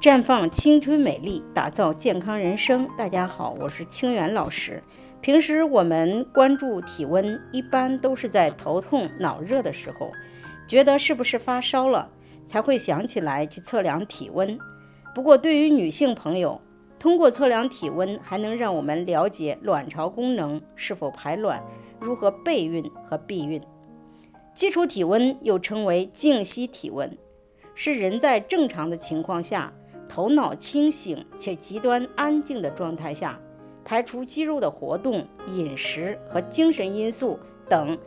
绽放青春美丽，打造健康人生。大家好，我是清源老师。平时我们关注体温，一般都是在头痛、脑热的时候，觉得是不是发烧了，才会想起来去测量体温。不过，对于女性朋友，通过测量体温，还能让我们了解卵巢功能是否排卵，如何备孕和避孕。基础体温又称为静息体温，是人在正常的情况下。头脑清醒且极端安静的状态下，排除肌肉的活动、饮食和精神因素等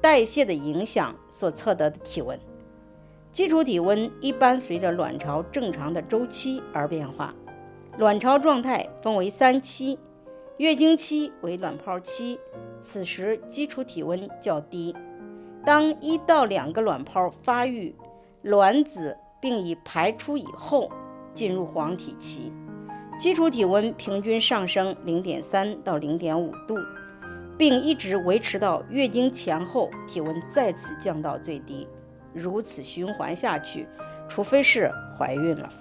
代谢的影响所测得的体温。基础体温一般随着卵巢正常的周期而变化。卵巢状态分为三期，月经期为卵泡期，此时基础体温较低。当一到两个卵泡发育，卵子并已排出以后。进入黄体期，基础体温平均上升零点三到零点五度，并一直维持到月经前后，体温再次降到最低。如此循环下去，除非是怀孕了。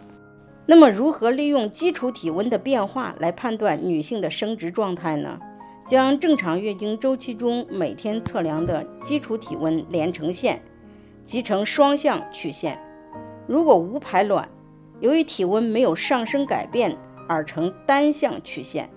那么，如何利用基础体温的变化来判断女性的生殖状态呢？将正常月经周期中每天测量的基础体温连成线，即成双向曲线。如果无排卵，由于体温没有上升改变而呈单向曲线。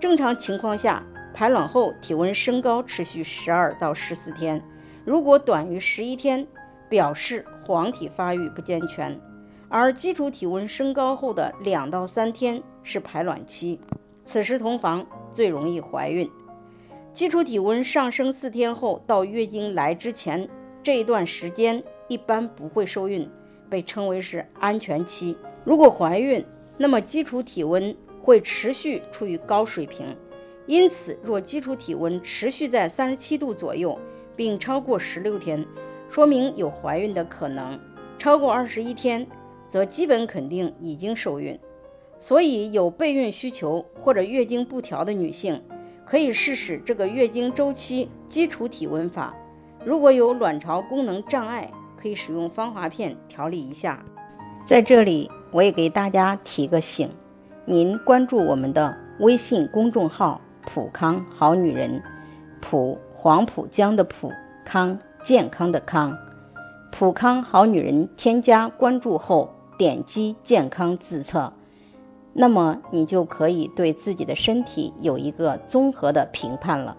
正常情况下，排卵后体温升高持续十二到十四天，如果短于十一天，表示黄体发育不健全。而基础体温升高后的两到三天是排卵期，此时同房最容易怀孕。基础体温上升四天后到月经来之前这一段时间一般不会受孕。被称为是安全期。如果怀孕，那么基础体温会持续处于高水平。因此，若基础体温持续在三十七度左右，并超过十六天，说明有怀孕的可能；超过二十一天，则基本肯定已经受孕。所以，有备孕需求或者月经不调的女性，可以试试这个月经周期基础体温法。如果有卵巢功能障碍，可以使用芳华片调理一下。在这里，我也给大家提个醒：您关注我们的微信公众号“普康好女人”，普黄浦江的普康健康的康，普康好女人。添加关注后，点击健康自测，那么你就可以对自己的身体有一个综合的评判了。